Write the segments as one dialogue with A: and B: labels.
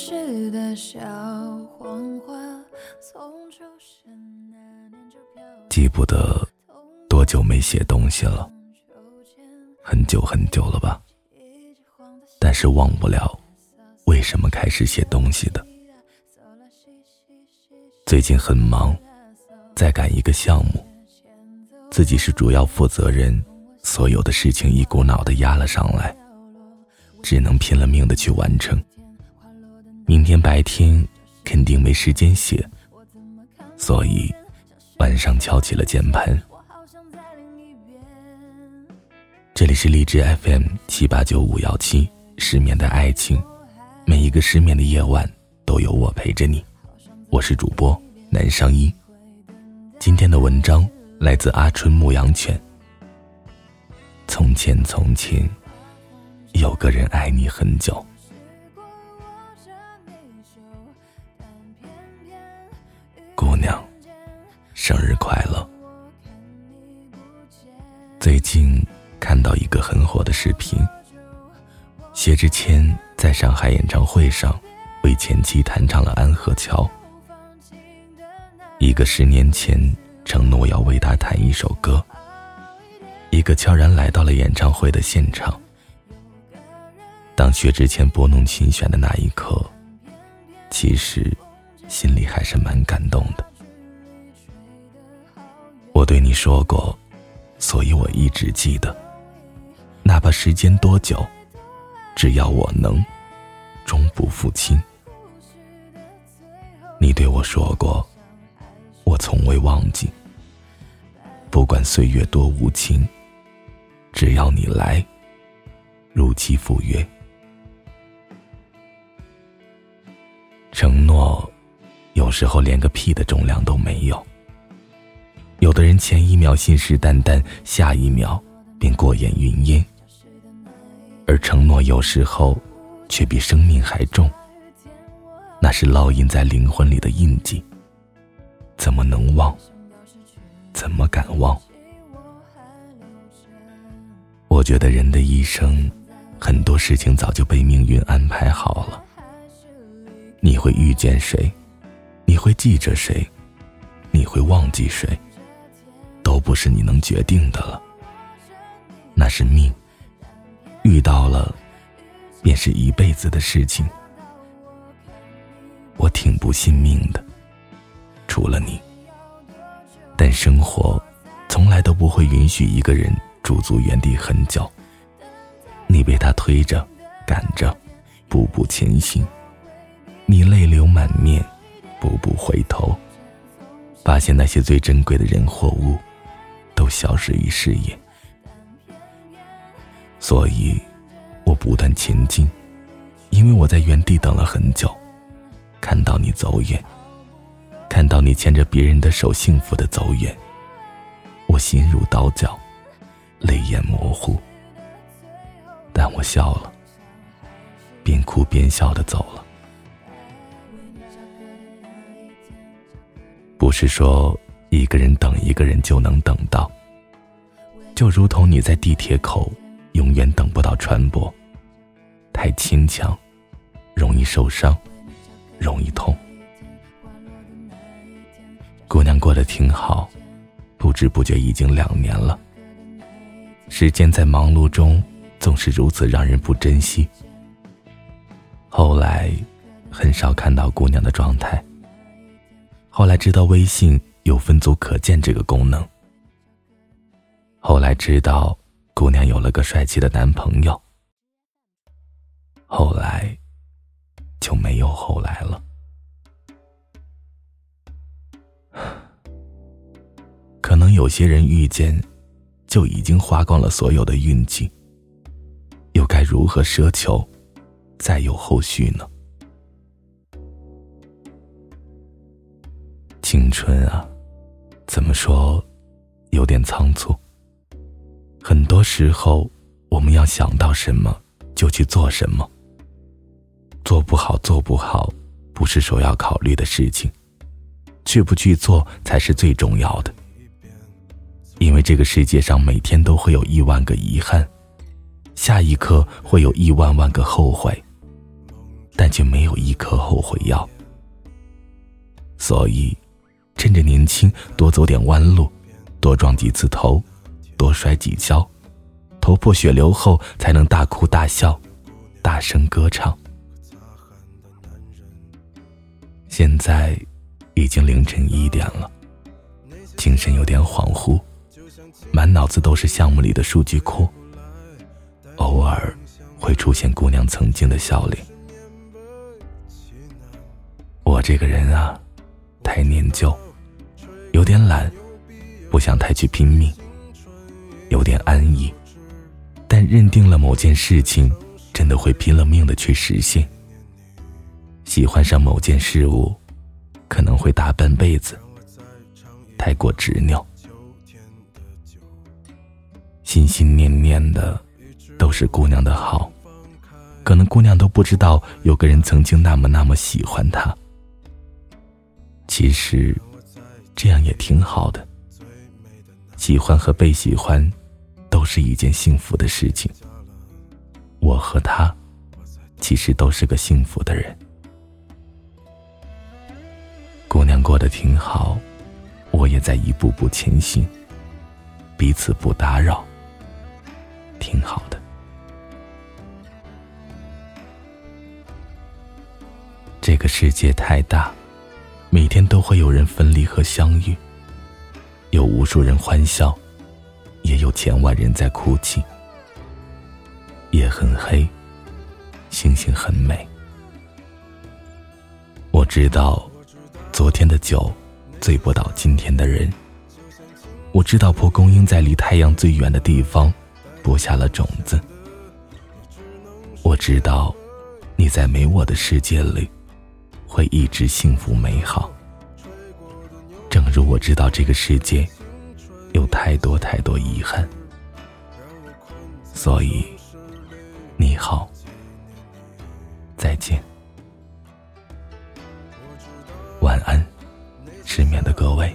A: 故事的小黄花，从出生那年就飘
B: 记不得多久没写东西了，很久很久了吧？但是忘不了为什么开始写东西的。最近很忙，在赶一个项目，自己是主要负责人，所有的事情一股脑的压了上来，只能拼了命的去完成。明天白天肯定没时间写，所以晚上敲起了键盘。这里是荔枝 FM 七八九五幺七，失眠的爱情，每一个失眠的夜晚都有我陪着你。我是主播南商一，今天的文章来自阿春牧羊犬。从前从前，有个人爱你很久。姑娘，生日快乐！最近看到一个很火的视频，薛之谦在上海演唱会上为前妻弹唱了《安河桥》，一个十年前承诺要为他弹一首歌，一个悄然来到了演唱会的现场。当薛之谦拨弄琴弦的那一刻，其实。心里还是蛮感动的。我对你说过，所以我一直记得。哪怕时间多久，只要我能，终不负卿。你对我说过，我从未忘记。不管岁月多无情，只要你来，如期赴约。承诺。有时候连个屁的重量都没有。有的人前一秒信誓旦旦，下一秒便过眼云烟。而承诺有时候却比生命还重。那是烙印在灵魂里的印记，怎么能忘？怎么敢忘？我觉得人的一生，很多事情早就被命运安排好了。你会遇见谁？会记着谁，你会忘记谁，都不是你能决定的了。那是命，遇到了，便是一辈子的事情。我挺不信命的，除了你。但生活，从来都不会允许一个人驻足原地很久。你被他推着，赶着，步步前行，你泪流满面。步步回头，发现那些最珍贵的人或物，都消失于视野。所以，我不断前进，因为我在原地等了很久，看到你走远，看到你牵着别人的手幸福的走远，我心如刀绞，泪眼模糊，但我笑了，边哭边笑的走了。不是说一个人等一个人就能等到，就如同你在地铁口永远等不到船舶，太牵强，容易受伤，容易痛。姑娘过得挺好，不知不觉已经两年了。时间在忙碌中总是如此让人不珍惜。后来，很少看到姑娘的状态。后来知道微信有分组可见这个功能。后来知道姑娘有了个帅气的男朋友。后来就没有后来了。可能有些人遇见，就已经花光了所有的运气。又该如何奢求再有后续呢？青春啊，怎么说，有点仓促。很多时候，我们要想到什么就去做什么。做不好，做不好，不是首要考虑的事情，去不去做才是最重要的。因为这个世界上每天都会有亿万个遗憾，下一刻会有亿万万个后悔，但但却没有一颗后悔药。所以，趁着年轻，多走点弯路，多撞几次头，多摔几跤，头破血流后，才能大哭大笑，大声歌唱。现在已经凌晨一点了，精神有点恍惚，满脑子都是项目里的数据库，偶尔会出现姑娘曾经的笑脸。我这个人啊，太念旧，有点懒，不想太去拼命，有点安逸，但认定了某件事情，真的会拼了命的去实现。喜欢上某件事物，可能会大半辈子。太过执拗，心心念念的都是姑娘的好，可能姑娘都不知道有个人曾经那么那么喜欢她。其实，这样也挺好的。喜欢和被喜欢，都是一件幸福的事情。我和他，其实都是个幸福的人。姑娘过得挺好，我也在一步步前行，彼此不打扰，挺好的。这个世界太大，每天都会有人分离和相遇，有无数人欢笑，也有千万人在哭泣。夜很黑，星星很美，我知道。昨天的酒，醉不倒今天的人。我知道蒲公英在离太阳最远的地方，播下了种子。我知道，你在没我的世界里，会一直幸福美好。正如我知道这个世界，有太多太多遗憾。所以，你好，再见。晚安，失眠的各位。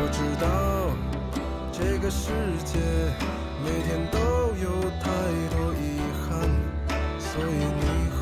C: 我知道这个世界每天都有太多遗憾，所以你。